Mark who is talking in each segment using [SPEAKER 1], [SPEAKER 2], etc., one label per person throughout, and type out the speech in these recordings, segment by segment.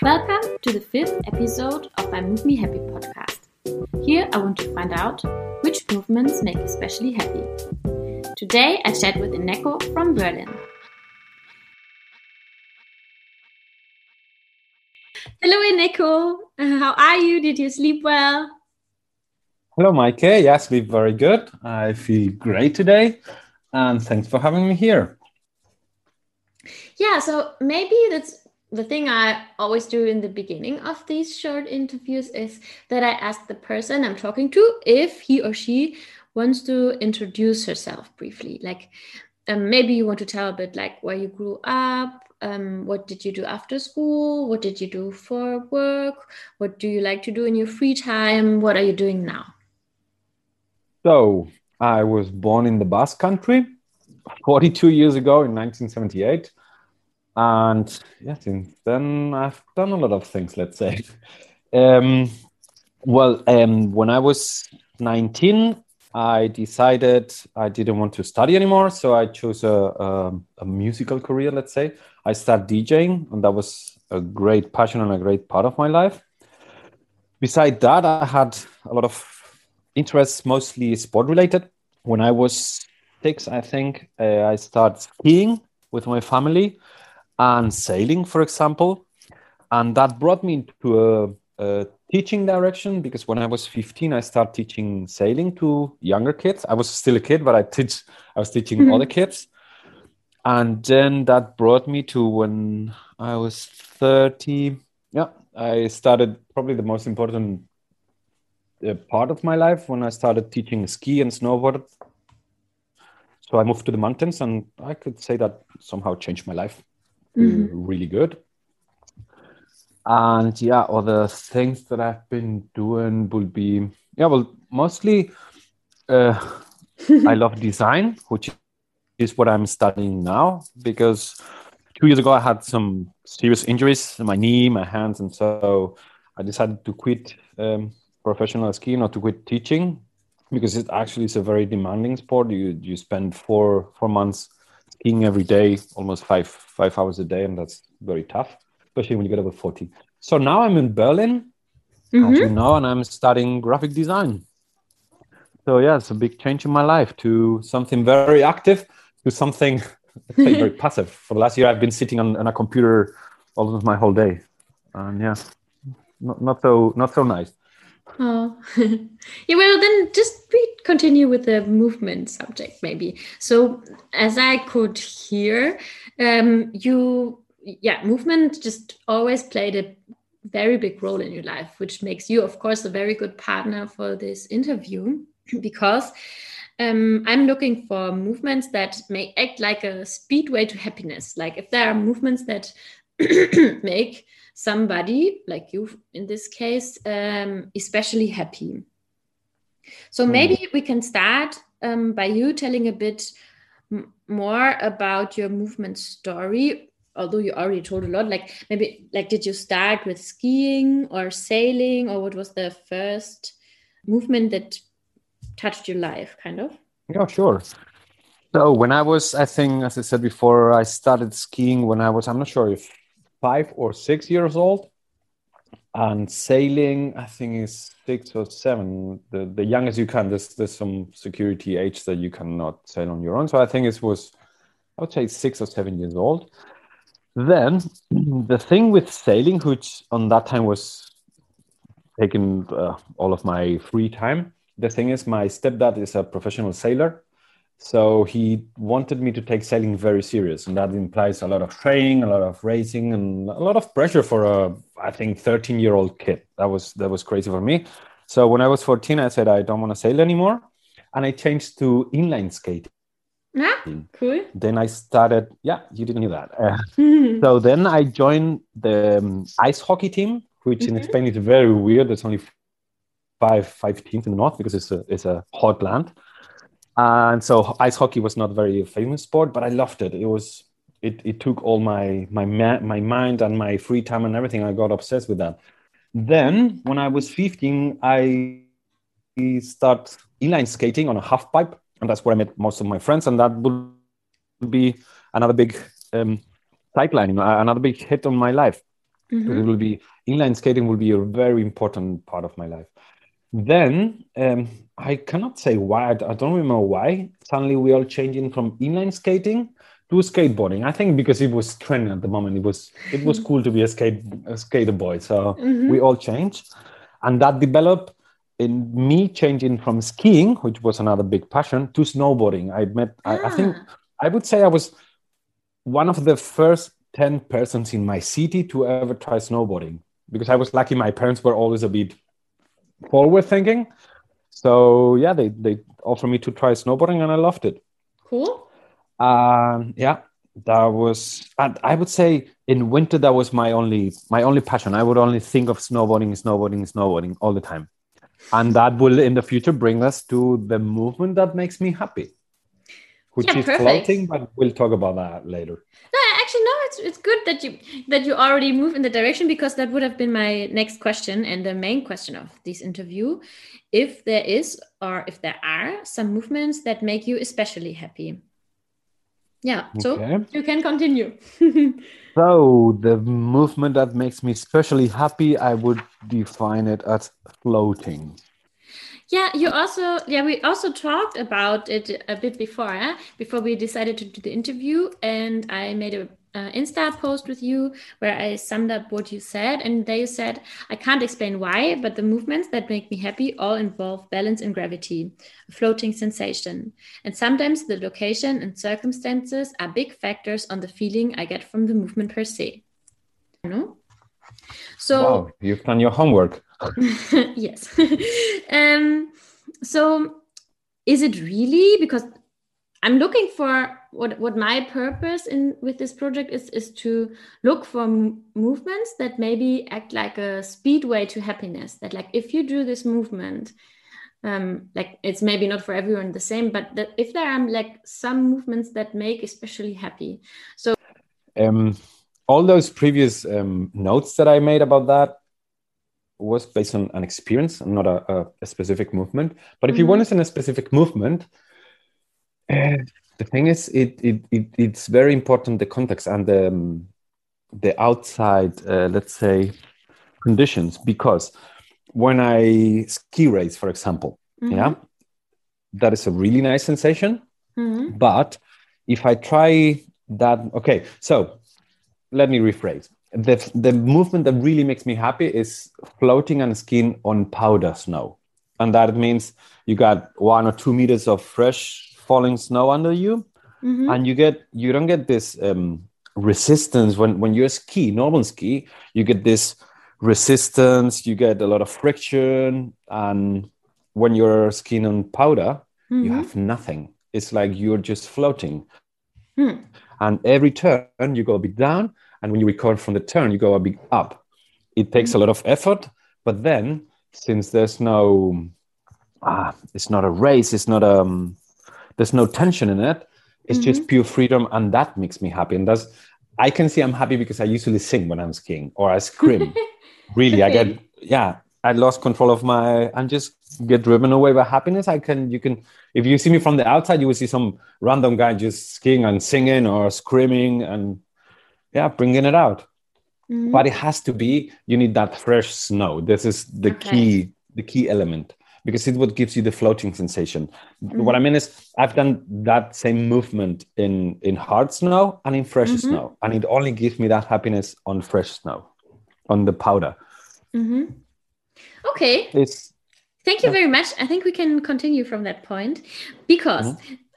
[SPEAKER 1] Welcome to the fifth episode of my Move Me Happy podcast. Here I want to find out which movements make you especially happy. Today I chat with Eneko from Berlin. Hello Eneko, how are you? Did you sleep well?
[SPEAKER 2] Hello, Maike. Yes, sleep very good. I feel great today, and thanks for having me here.
[SPEAKER 1] Yeah, so maybe that's the thing I always do in the beginning of these short interviews is that I ask the person I'm talking to if he or she wants to introduce herself briefly. Like um, maybe you want to tell a bit like where you grew up, um, what did you do after school, what did you do for work, what do you like to do in your free time, what are you doing now?
[SPEAKER 2] So I was born in the Basque Country 42 years ago in 1978 and yeah, since then I've done a lot of things. Let's say. Um, well, um, when I was 19, I decided I didn't want to study anymore, so I chose a, a, a musical career. Let's say I started DJing, and that was a great passion and a great part of my life. Besides that, I had a lot of interests, mostly sport related. When I was six, I think uh, I started skiing with my family and sailing, for example. And that brought me into a, a, teaching direction because when I was 15, I started teaching sailing to younger kids. I was still a kid, but I teach I was teaching mm-hmm. other kids. And then that brought me to when I was 30. Yeah, I started probably the most important uh, part of my life when I started teaching ski and snowboard. So I moved to the mountains, and I could say that somehow changed my life mm-hmm. really good. And yeah, other things that I've been doing will be yeah, well, mostly uh, I love design, which is what I'm studying now because two years ago I had some serious injuries in my knee, my hands, and so I decided to quit um, professional skiing or to quit teaching because it actually is a very demanding sport. You you spend four four months skiing every day, almost five five hours a day, and that's very tough, especially when you get over forty. So now I'm in Berlin, mm-hmm. as you know, and I'm studying graphic design. So yeah, it's a big change in my life to something very active to something very passive. For the last year, I've been sitting on, on a computer almost my whole day, and yeah, not, not so not so nice.
[SPEAKER 1] Oh, yeah. Well, then just we continue with the movement subject, maybe. So, as I could hear, um, you, yeah, movement just always played a very big role in your life, which makes you, of course, a very good partner for this interview because um, I'm looking for movements that may act like a speedway to happiness. Like if there are movements that make somebody like you in this case um, especially happy. So hmm. maybe we can start um, by you telling a bit more about your movement story although you already told a lot like maybe like did you start with skiing or sailing or what was the first movement that touched your life kind of?
[SPEAKER 2] Yeah sure. So when i was i think as i said before i started skiing when i was i'm not sure if five or six years old and sailing i think is six or seven. The, the youngest you can there's, there's some security age that you cannot sail on your own. So i think it was i would say six or seven years old. Then the thing with sailing which on that time was taking uh, all of my free time the thing is my stepdad is a professional sailor so he wanted me to take sailing very serious, and that implies a lot of training, a lot of racing, and a lot of pressure for a, I think, 13 year old kid. That was that was crazy for me. So when I was 14, I said I don't want to sail anymore, and I changed to inline skating.
[SPEAKER 1] Ah, cool.
[SPEAKER 2] Then I started. Yeah, you didn't know that. Uh, so then I joined the um, ice hockey team, which mm-hmm. in Spain is very weird. There's only five five teams in the north because it's a it's a hot land and so ice hockey was not very famous sport but i loved it it was it, it took all my my my mind and my free time and everything i got obsessed with that then when i was 15 i start inline skating on a half pipe and that's where i met most of my friends and that would be another big um, cycling, another big hit on my life.
[SPEAKER 1] Mhm.
[SPEAKER 2] It will be inline skating will be a very important part of my life. Then um, I cannot say why. I don't remember why. Suddenly we all changing from inline skating to skateboarding. I think because it was trending at the moment. It was it was cool to be a skate a skater boy. So
[SPEAKER 1] Mhm.
[SPEAKER 2] we all changed, and that developed in me changing from skiing, which was another big passion, to snowboarding. I met. I, I think
[SPEAKER 1] Ah.
[SPEAKER 2] I would say I was one of the first 10 persons in my city to ever try snowboarding because I was lucky my parents were always a bit forward thinking. So yeah, they, they offered me to try snowboarding and I loved it.
[SPEAKER 1] Cool.
[SPEAKER 2] Um, yeah, that was, and I would say in winter, that was my only, my only passion. I would only think of snowboarding, snowboarding, snowboarding all the time. And that will in the future bring us to the movement that makes me happy, which
[SPEAKER 1] Yeah,
[SPEAKER 2] is
[SPEAKER 1] perfect.
[SPEAKER 2] floating, but we'll talk about that later.
[SPEAKER 1] No. It's it's good that you that you already move in the direction because that would have been my next question and the main question of this interview. If there is or if there are some movements that make you especially happy. Yeah. So
[SPEAKER 2] Okay.
[SPEAKER 1] you can continue.
[SPEAKER 2] So the movement that makes me especially happy, I would define it as floating.
[SPEAKER 1] Yeah, you also yeah we also talked about it a bit before eh? before we decided to do the interview, and I made a uh, Insta post with you where I summed up what you said, and there you said I can't explain why, but the movements that make me happy all involve balance and gravity, a floating sensation, and sometimes the location and circumstances are big factors on the feeling I get from the movement per se. No. So
[SPEAKER 2] wow, you've done your homework.
[SPEAKER 1] yes. um, so is it really because I'm looking for what what my purpose in with this project is is to look for m- movements that maybe act like a speedway to happiness that like if you do this movement um like it's maybe not for everyone the same but that if there are like some movements that make especially happy So
[SPEAKER 2] Um, all those previous um, notes that I made about that was based on an experience, and not a, a, a specific movement. But if you
[SPEAKER 1] Mhm.
[SPEAKER 2] want us in a specific movement, uh, the thing is, it, it, it it's very important the context and the um, the outside, uh, let's say, conditions. Because when I ski race, for example, yeah, that is a really nice sensation.
[SPEAKER 1] Mhm.
[SPEAKER 2] But if I try that, okay, so let me rephrase. The, the movement that really makes me happy is floating and skiing on powder snow. And that means you got one or two meters of fresh falling snow under you,
[SPEAKER 1] Mhm.
[SPEAKER 2] and you get you don't get this um, resistance when when you ski normal ski you get this resistance you get a lot of friction and when you're skiing on powder you
[SPEAKER 1] Mhm.
[SPEAKER 2] have nothing it's like you're just floating
[SPEAKER 1] Hmm.
[SPEAKER 2] and every turn you go a bit down and when you recover from the turn you go a bit up it takes a lot of effort but then since there's no ah, it's not a race it's not um there's no tension in it. It's just pure freedom and that makes me happy. And that's i can see i'm happy because i usually sing when i'm skiing or i scream really i get yeah i lost control of my and just get driven away by happiness. I can you can if you see me from the outside you will see some random guy just skiing and singing or screaming and yeah bringing it out.
[SPEAKER 1] Mhm.
[SPEAKER 2] but it has to be you need that fresh snow. This is the
[SPEAKER 1] Okay.
[SPEAKER 2] key the key element because it's what gives you the floating sensation what i mean is i've done that same movement in in hard snow and in fresh
[SPEAKER 1] Mhm.
[SPEAKER 2] snow and it only gives me that happiness on fresh snow on the powder
[SPEAKER 1] Mhm. Okay,
[SPEAKER 2] it's
[SPEAKER 1] thank you very much. I think we can continue from that point because,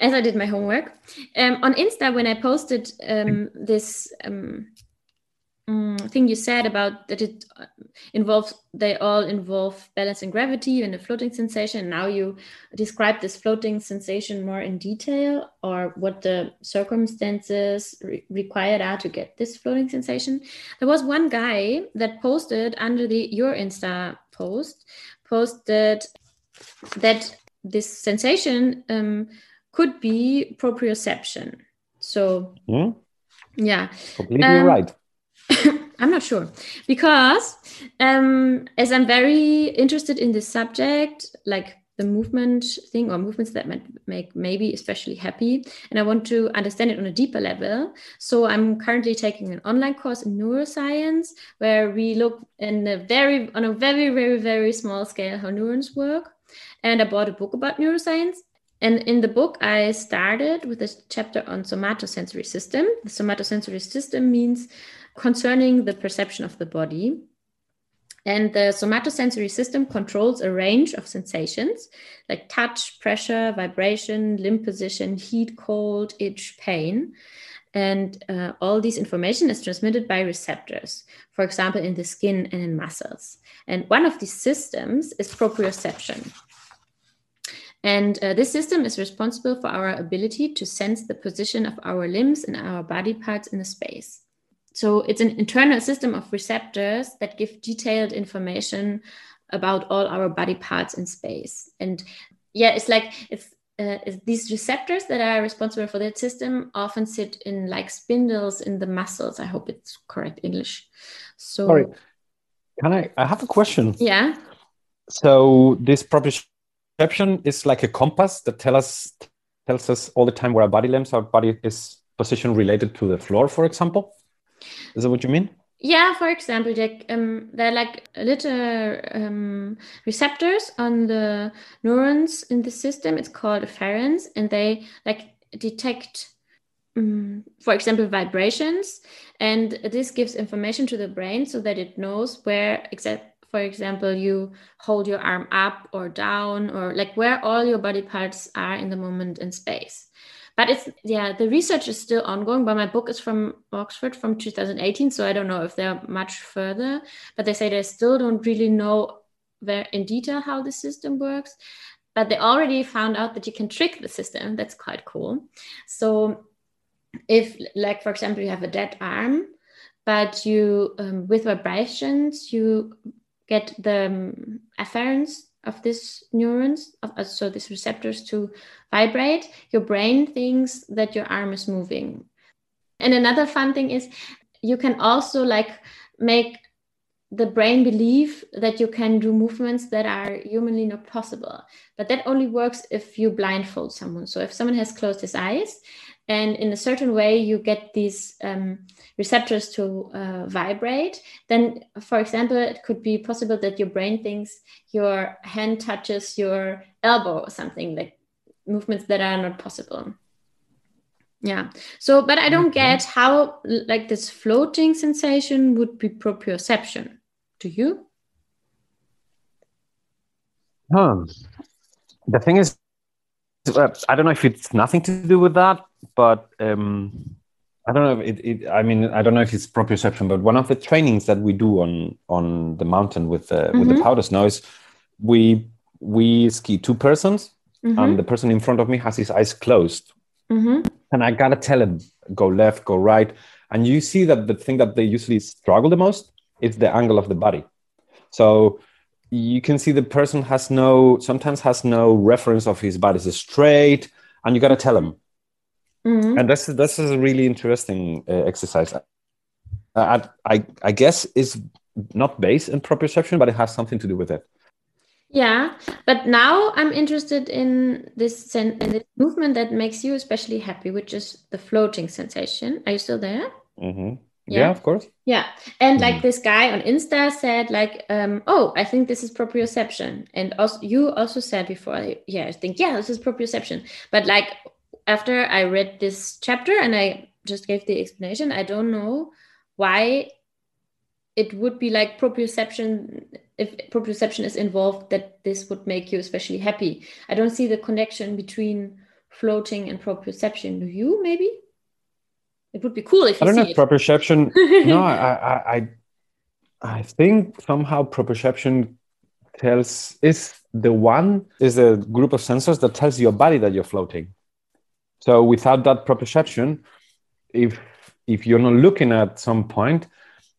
[SPEAKER 1] as I did my homework, um, on Insta when I posted um, this um, mm, thing you said about that it uh, involves they all involve balance and gravity and a floating sensation. Now you describe this floating sensation more in detail, or what the circumstances re- required are to get this floating sensation. There was one guy that posted under the your Insta post posted that this sensation um, could be proprioception. So
[SPEAKER 2] hmm,
[SPEAKER 1] yeah,
[SPEAKER 2] completely
[SPEAKER 1] Um,
[SPEAKER 2] right
[SPEAKER 1] I'm not sure because um, as I'm very interested in this subject, like the movement thing or movements that make maybe especially happy. And I want to understand it on a deeper level. So I'm currently taking an online course in neuroscience where we look in a very on a very, very, very small scale how neurons work. And I bought a book about neuroscience. And in the book, I started with a chapter on somatosensory system. The somatosensory system means concerning the perception of the body. And the somatosensory system controls a range of sensations like touch, pressure, vibration, limb position, heat, cold, itch, pain. And uh, all this information is transmitted by receptors, for example, in the skin and in muscles. And one of these systems is proprioception. And uh, this system is responsible for our ability to sense the position of our limbs and our body parts in the space so it's an internal system of receptors that give detailed information about all our body parts in space. And yeah it's like it's, uh, these receptors that are responsible for that system often sit in like spindles in the muscles. I hope it's correct english. So
[SPEAKER 2] sorry. Can i i have a question.
[SPEAKER 1] Yeah.
[SPEAKER 2] So this proprioception is like a compass that tells us tells us all the time where our body limbs our body is position related to the floor for example is that what you mean?
[SPEAKER 1] Yeah, for example, like, um, there are like little um, receptors on the neurons in the system. It's called afferents, and they like detect, um, for example, vibrations, and this gives information to the brain so that it knows where exact. For example, you hold your arm up or down, or like where all your body parts are in the moment in space but it's yeah the research is still ongoing but my book is from oxford from 2018 so i don't know if they're much further. But they say they still don't really know where in detail how the system works but they already found out that you can trick the system. That's quite cool. So if like for example you have a dead arm but you um, with vibrations you get the um, afferents of these neurons, of, uh, so these receptors to vibrate, your brain thinks that your arm is moving. And another fun thing is you can also like make the brain believe that you can do movements that are humanly not possible. But that only works if you blindfold someone. So if someone has closed his eyes, and in a certain way you get these um, receptors to uh, vibrate then for example it could be possible that your brain thinks your hand touches your elbow or something like movements that are not possible yeah so but i don't get how like this floating sensation would be proprioception do you
[SPEAKER 2] um, the thing is I don't know if it's nothing to do with that, but um, I don't know. If it, it, I mean, I don't know if it's proprioception, but one of the trainings that we do on on the mountain with the mm-hmm. with the mm-hmm. powder snow is we we ski two persons, mm-hmm. and the person in front of me has his eyes closed, mm-hmm. and I gotta tell him go left, go right, and you see that the thing that they usually struggle the most is the angle of the body. So you can see the person has no sometimes has no reference of his body. Is straight and you got to tell him. Mm-hmm. and this is this is a really interesting uh, exercise. I, I i guess is not based in proprioception but it has something to do with it.
[SPEAKER 1] Yeah but now i'm interested in this in this movement that makes you especially happy which is the floating sensation. Are you still there?
[SPEAKER 2] Mm-hmm yeah. yeah, of course.
[SPEAKER 1] Yeah. And like mm. this guy on insta said like um oh i think this is proprioception. And also you also said before yeah i think yeah this is proprioception. But like after i read this chapter and i just gave the explanation i don't know why it would be like proprioception if proprioception is involved that this would make you especially happy. I don't see the connection between floating and proprioception. Do you maybe it would be cool if
[SPEAKER 2] I don't know
[SPEAKER 1] it.
[SPEAKER 2] proprioception. no, I, I, I think somehow proprioception tells is the one is a group of sensors that tells your body that you're floating. So without that proprioception, if if you're not looking at some point,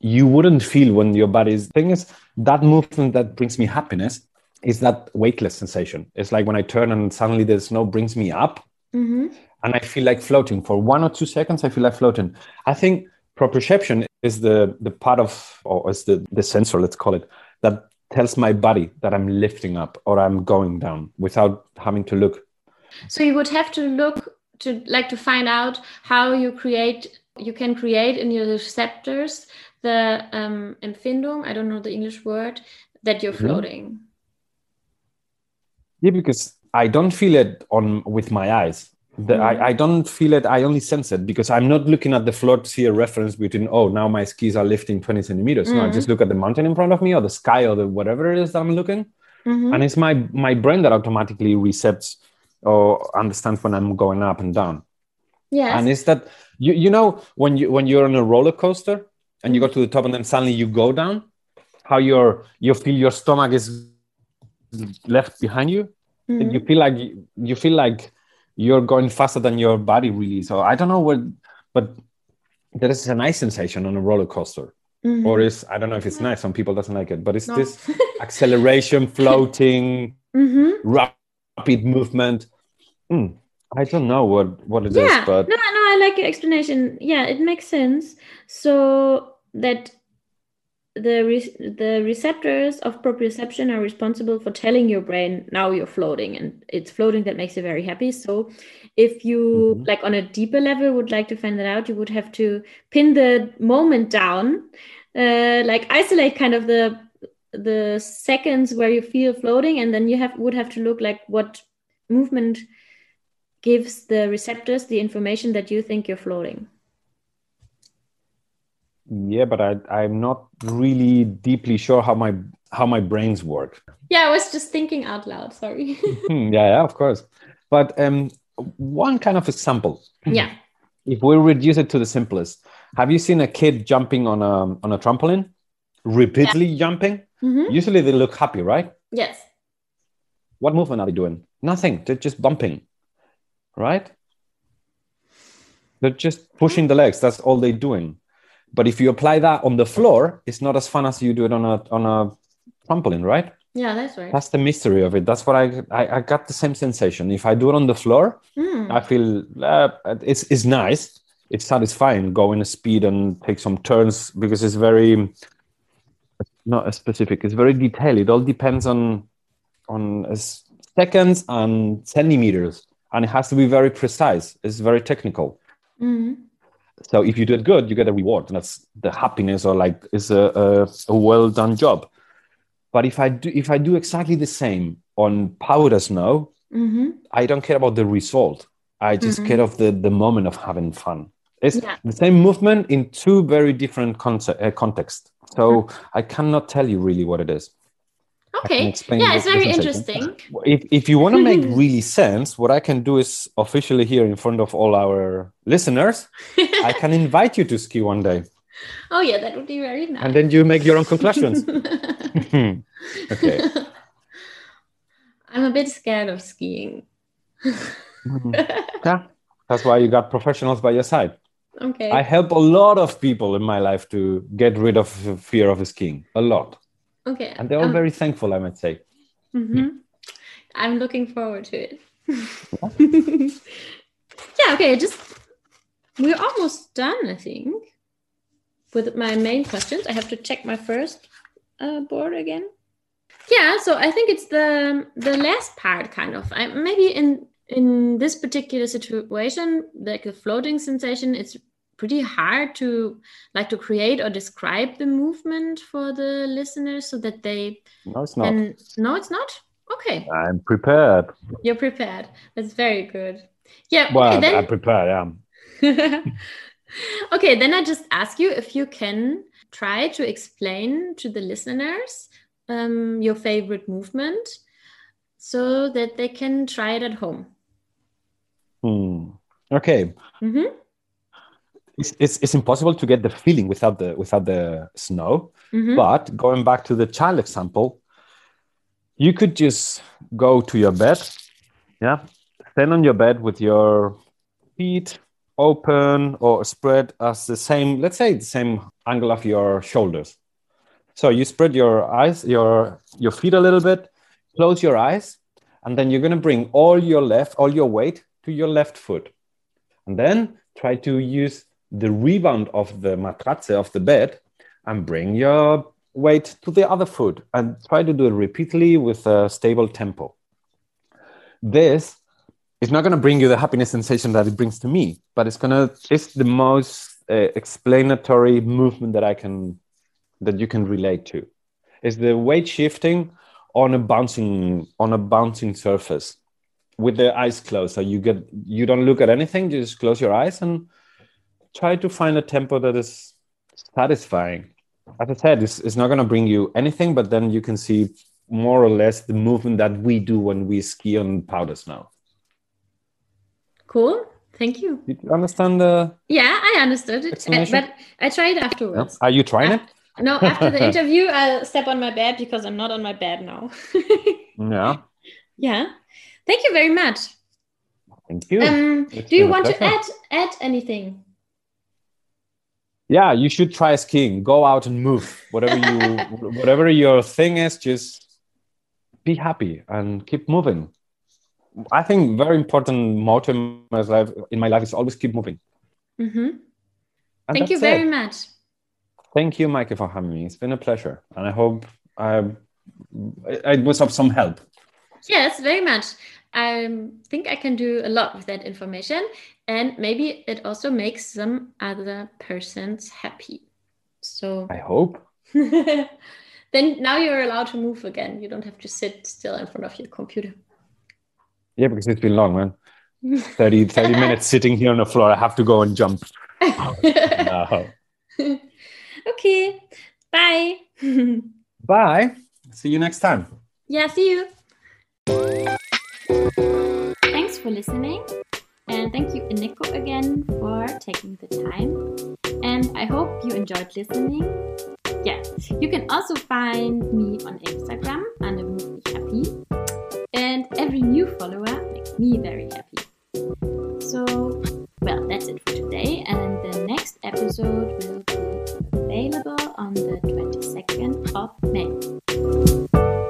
[SPEAKER 2] you wouldn't feel when your body is. Thing is that movement that brings me happiness is that weightless sensation. It's like when I turn and suddenly the snow brings me up. Mm-hmm and I feel like floating for one or two seconds. I feel like floating. I think proprioception is the the part of or is the the sensor, let's call it, that tells my body that I'm lifting up or I'm going down without having to look.
[SPEAKER 1] So you would have to look to like to find out how you create you can create in your receptors the um, empfindung, I don't know the English word, that you're
[SPEAKER 2] Mhm.
[SPEAKER 1] floating.
[SPEAKER 2] Yeah, because I don't feel it on with my eyes. The. I, I don't feel it. I only sense it because I'm not looking at the floor to see a reference between. Oh, now my skis are lifting 20 centimeters. No, I just look at the mountain in front of me or the sky or the whatever it is that I'm looking,
[SPEAKER 1] Mhm.
[SPEAKER 2] and it's my my brain that automatically resets or understands when I'm going up and down.
[SPEAKER 1] Yes.
[SPEAKER 2] And it's that you you know when you when you're on a roller coaster and you go to the top and then suddenly you go down, how your you feel your stomach is left behind you
[SPEAKER 1] Mhm.
[SPEAKER 2] you feel like you feel like you're going faster than your body really so i don't know what but there is a nice sensation on a roller coaster
[SPEAKER 1] Mhm.
[SPEAKER 2] or is i don't know if it's nice some people doesn't like it but it's
[SPEAKER 1] No.
[SPEAKER 2] this acceleration floating
[SPEAKER 1] Mhm.
[SPEAKER 2] rapid movement Hmm, i don't know what what it is,
[SPEAKER 1] yeah
[SPEAKER 2] but
[SPEAKER 1] no no i like your explanation yeah it makes sense so that the re- the receptors of proprioception are responsible for telling your brain now you're floating and it's floating that makes you very happy so if you
[SPEAKER 2] Mhm.
[SPEAKER 1] like on a deeper level would like to find that out you would have to pin the moment down uh, like isolate kind of the the seconds where you feel floating and then you have would have to look like what movement gives the receptors the information that you think you're floating.
[SPEAKER 2] Yeah but i i'm not really deeply sure how my how my brains work
[SPEAKER 1] Yeah, I was just thinking out loud. Sorry.
[SPEAKER 2] Hmm, yeah yeah of course but um one kind of example
[SPEAKER 1] yeah.
[SPEAKER 2] if we reduce it to the simplest, have you seen a kid jumping on a on a trampoline, repeatedly jumping?
[SPEAKER 1] Mhm.
[SPEAKER 2] Usually they look happy, right?
[SPEAKER 1] Yes.
[SPEAKER 2] What movement are they doing? Nothing. They're just bumping, right? They're just pushing the legs. That's all they're doing. But if you apply that on the floor, it's not as fun as you do it on a on a trampoline, right?
[SPEAKER 1] Yeah, that's right.
[SPEAKER 2] That's the mystery of it. That's what I I, I got the same sensation. If I do it on the floor,
[SPEAKER 1] Mm.
[SPEAKER 2] I feel uh, it's it's nice. It's satisfying going a speed and take some turns because it's very not as specific. It's very detailed. It all depends on on seconds and centimeters, and it has to be very precise. It's very technical.
[SPEAKER 1] Mhm.
[SPEAKER 2] So if you do it good, you get a reward, and that's the happiness or like it's a, a, a well done job. But if I do if I do exactly the same on powder snow,
[SPEAKER 1] Mhm.
[SPEAKER 2] I don't care about the result. I just
[SPEAKER 1] Mhm.
[SPEAKER 2] care of the the moment of having fun. It's
[SPEAKER 1] Yeah.
[SPEAKER 2] the same movement in two very different concept, uh, contexts. So I cannot tell you really what it is. I can
[SPEAKER 1] Okay. Yeah, it's very interesting.
[SPEAKER 2] If, if you want to make really sense, what I can do is officially here in front of all our listeners, I can invite you to ski one day,
[SPEAKER 1] oh yeah, that would be very nice.
[SPEAKER 2] and then you make your own conclusions. okay.
[SPEAKER 1] I'm a bit scared of skiing. Mm-hmm.
[SPEAKER 2] Yeah, that's why you got professionals by your side.
[SPEAKER 1] okay.
[SPEAKER 2] I help a lot of people in my life to get rid of fear of skiing, a lot,
[SPEAKER 1] okay.
[SPEAKER 2] and they're all
[SPEAKER 1] Um,
[SPEAKER 2] very thankful. I might say.
[SPEAKER 1] mhm. I'm looking forward to it. yeah, okay, just we're almost done, I think. With my main questions. I have to check my first uh, board again. Yeah, so I think it's the the last part kind of. I maybe in in this particular situation, like the floating sensation, it's pretty hard to like to create or describe the movement for the listeners so that they
[SPEAKER 2] No, it's not.
[SPEAKER 1] can no it's not okay
[SPEAKER 2] I'm prepared.
[SPEAKER 1] you're prepared. That's very good. Yeah.
[SPEAKER 2] Well,
[SPEAKER 1] okay,
[SPEAKER 2] I'm prepared. Yeah.
[SPEAKER 1] then. okay, then I just ask you if you can try to explain to the listeners um, your favorite movement, so that they can try it at home.
[SPEAKER 2] Hmm. Okay.
[SPEAKER 1] hmm
[SPEAKER 2] It's, it's, it's impossible to get the feeling without the without the snow.
[SPEAKER 1] hmm
[SPEAKER 2] But going back to the child example, you could just go to your bed, yeah, stand on your bed with your feet open or spread as the same, let's say the same angle of your shoulders. So you spread your eyes, your your feet a little bit, close your eyes, and then you're gonna bring all your left, all your weight to your left foot. And then try to use the rebound of the matratze of the bed and bring your weight to the other foot and try to do it repeatedly with a stable tempo. This is not going to bring you the happiness sensation that it brings to me, but it's going to, it's the most uh, explanatory movement that I can, that you can relate to. Is the weight shifting on a bouncing, on a bouncing surface with the eyes closed. So you get, you don't look at anything, you just close your eyes and try to find a tempo that is satisfying as I said, it's, it's not going to bring you anything, but then you can see more or less the movement that we do when we ski on powder snow.
[SPEAKER 1] Cool. Thank you.
[SPEAKER 2] Did you understand the?
[SPEAKER 1] Yeah, I understood it, but I tried afterwards.
[SPEAKER 2] Yeah. Are you trying it?
[SPEAKER 1] No, after the interview, I'll step on my bed because I'm not on my bed now.
[SPEAKER 2] yeah.
[SPEAKER 1] Yeah. Thank you very much.
[SPEAKER 2] Thank you.
[SPEAKER 1] Um, do you want to add add anything?
[SPEAKER 2] Yeah you should try skiing. Go out and move. Whatever you whatever your thing is just be happy and keep moving. I think very important motto in my life in my life is always keep moving.
[SPEAKER 1] Mm-hmm. thank you very it. much.
[SPEAKER 2] Thank you Maike for having me. It's been a pleasure. And i hope i it was of some help.
[SPEAKER 1] Yes very much. I think I can do a lot with that information and maybe it also makes some other persons happy. So
[SPEAKER 2] i hope.
[SPEAKER 1] Then now you're allowed to move again. You don't have to sit still in front of your computer.
[SPEAKER 2] Yeah because it's been long man. 30 30 minutes sitting here on the floor. I have to go and jump.
[SPEAKER 1] No. okay. Bye.
[SPEAKER 2] Bye. See you next time.
[SPEAKER 1] Yeah see you. Thanks for listening and thank you, Eneko, again for taking the time. And I hope you enjoyed listening. Yeah, you can also find me on Instagram, happy, And every new follower makes me very happy. So, well, that's it for today. And the next episode will be available on the 22nd of May.